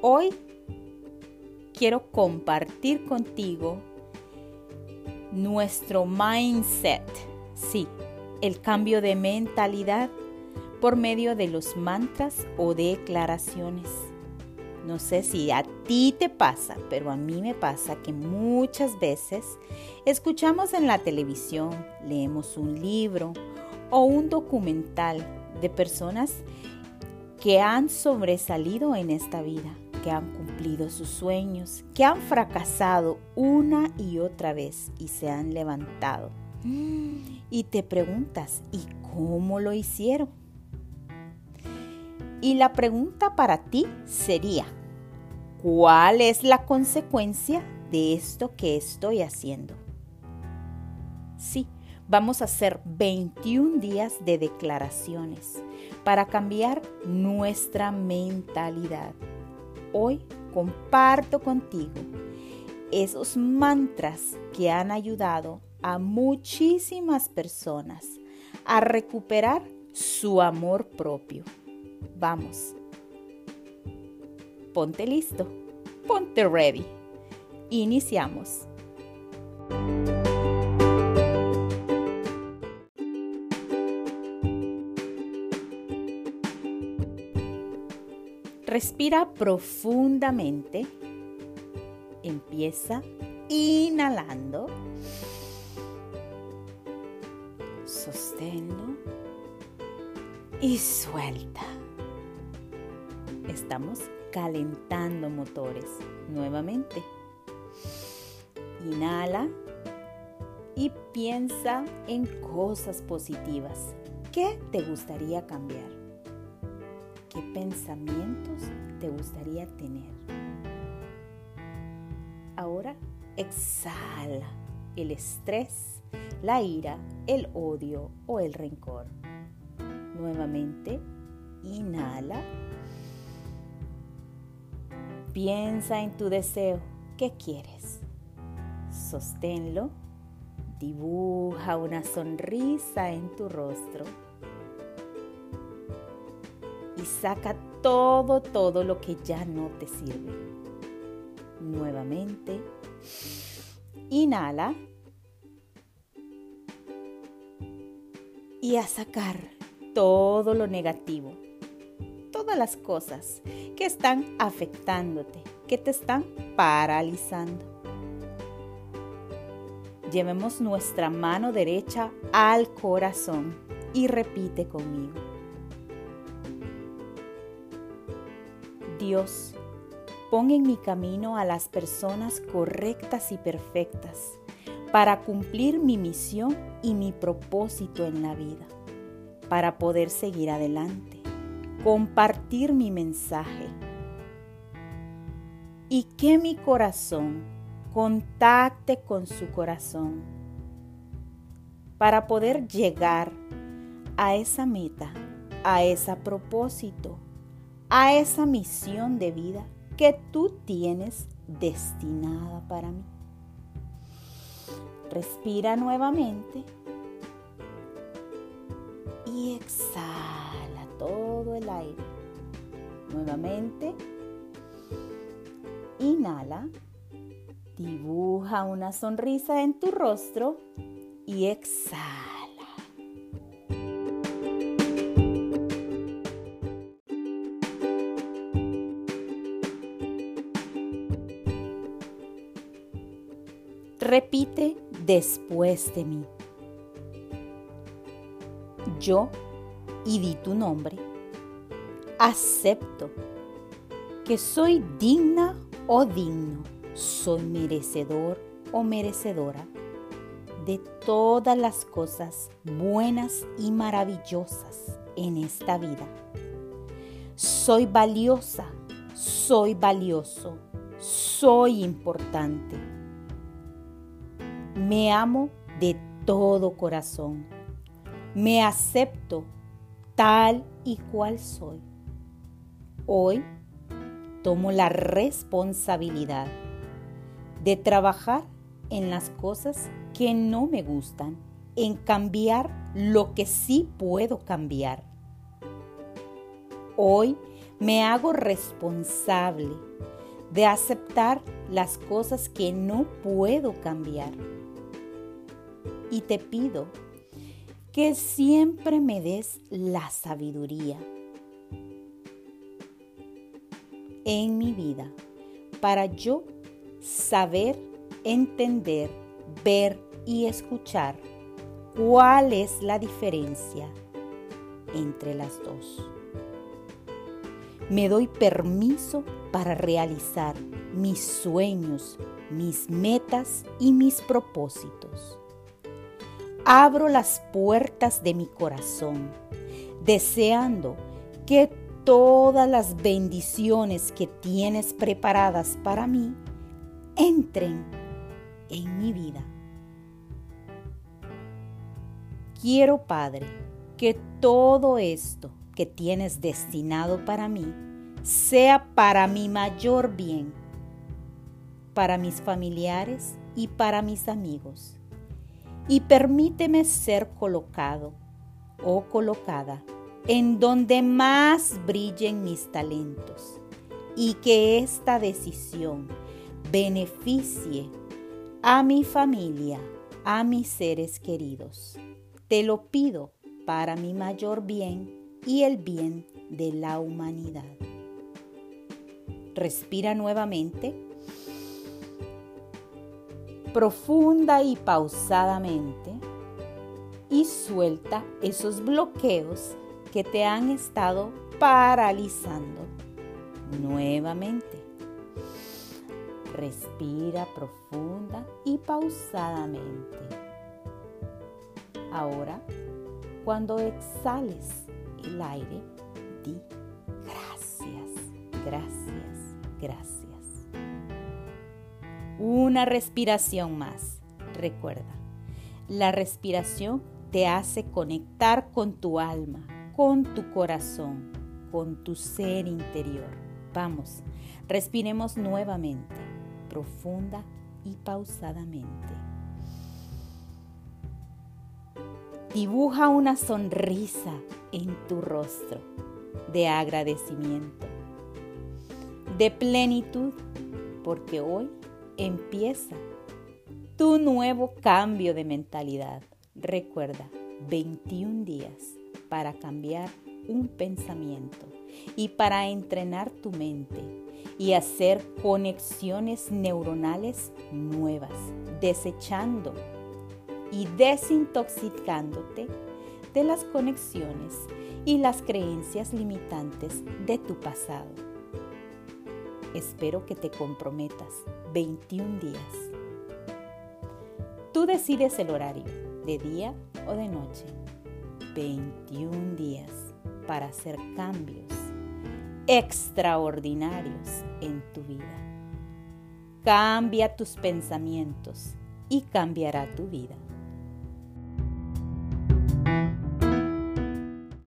Hoy quiero compartir contigo nuestro mindset, sí, el cambio de mentalidad por medio de los mantras o declaraciones. No sé si a ti te pasa, pero a mí me pasa que muchas veces escuchamos en la televisión, leemos un libro o un documental de personas que han sobresalido en esta vida, que han cumplido sus sueños, que han fracasado una y otra vez y se han levantado. Y te preguntas, ¿y cómo lo hicieron? Y la pregunta para ti sería, ¿cuál es la consecuencia de esto que estoy haciendo? Sí, vamos a hacer 21 días de declaraciones para cambiar nuestra mentalidad. Hoy comparto contigo esos mantras que han ayudado a muchísimas personas a recuperar su amor propio. Vamos. Ponte listo. Ponte ready. Iniciamos. Respira profundamente. Empieza inhalando. Sosténlo. Y suelta. Estamos calentando motores nuevamente. Inhala y piensa en cosas positivas. ¿Qué te gustaría cambiar? ¿Qué pensamientos te gustaría tener? Ahora exhala el estrés, la ira, el odio o el rencor. Nuevamente, inhala. Piensa en tu deseo. ¿Qué quieres? Sosténlo. Dibuja una sonrisa en tu rostro saca todo, todo lo que ya no te sirve. Nuevamente, inhala y a sacar todo lo negativo, todas las cosas que están afectándote, que te están paralizando. Llevemos nuestra mano derecha al corazón y repite conmigo. Dios, pon en mi camino a las personas correctas y perfectas para cumplir mi misión y mi propósito en la vida, para poder seguir adelante, compartir mi mensaje. Y que mi corazón contacte con su corazón para poder llegar a esa meta, a ese propósito a esa misión de vida que tú tienes destinada para mí. Respira nuevamente y exhala todo el aire. Nuevamente, inhala, dibuja una sonrisa en tu rostro y exhala. Repite después de mí. Yo, y di tu nombre, acepto que soy digna o digno, soy merecedor o merecedora de todas las cosas buenas y maravillosas en esta vida. Soy valiosa, soy valioso, soy importante me amo de todo corazón. Me acepto tal y cual soy. Hoy tomo la responsabilidad de trabajar en las cosas que no me gustan, en cambiar lo que sí puedo cambiar. Hoy Me hago responsable de aceptar las cosas que no puedo cambiar. Y te pido que siempre me des la sabiduría en mi vida para yo saber, entender, ver y escuchar cuál es la diferencia entre las dos. Me doy permiso para realizar mis sueños, mis metas y mis propósitos. Abro las puertas de mi corazón, deseando que todas las bendiciones que tienes preparadas para mí entren en mi vida. Quiero, Padre, que todo esto que tienes destinado para mí sea para mi mayor bien, para mis familiares y para mis amigos. Y permíteme ser colocado o colocada en donde más brillen mis talentos y que esta decisión beneficie a mi familia, a mis seres queridos. Te lo pido para mi mayor bien y el bien de la humanidad. Respira nuevamente, profunda y pausadamente, y suelta esos bloqueos que te han estado paralizando nuevamente. Respira profunda y pausadamente. Ahora, cuando exhales el aire, di gracias, gracias, gracias. Una respiración más. Recuerda, la respiración te hace conectar con tu alma, con tu corazón, con tu ser interior. Vamos, respiremos nuevamente, profunda y pausadamente. Dibuja una sonrisa en tu rostro de agradecimiento, de plenitud, porque hoy empieza tu nuevo cambio de mentalidad. Recuerda, 21 días para cambiar un pensamiento y para entrenar tu mente y hacer conexiones neuronales nuevas, desechando y desintoxicándote de las conexiones y las creencias limitantes de tu pasado. Espero que te comprometas 21 días. Tú decides el horario, de día o de noche. 21 días para hacer cambios extraordinarios en tu vida. Cambia tus pensamientos y cambiará tu vida.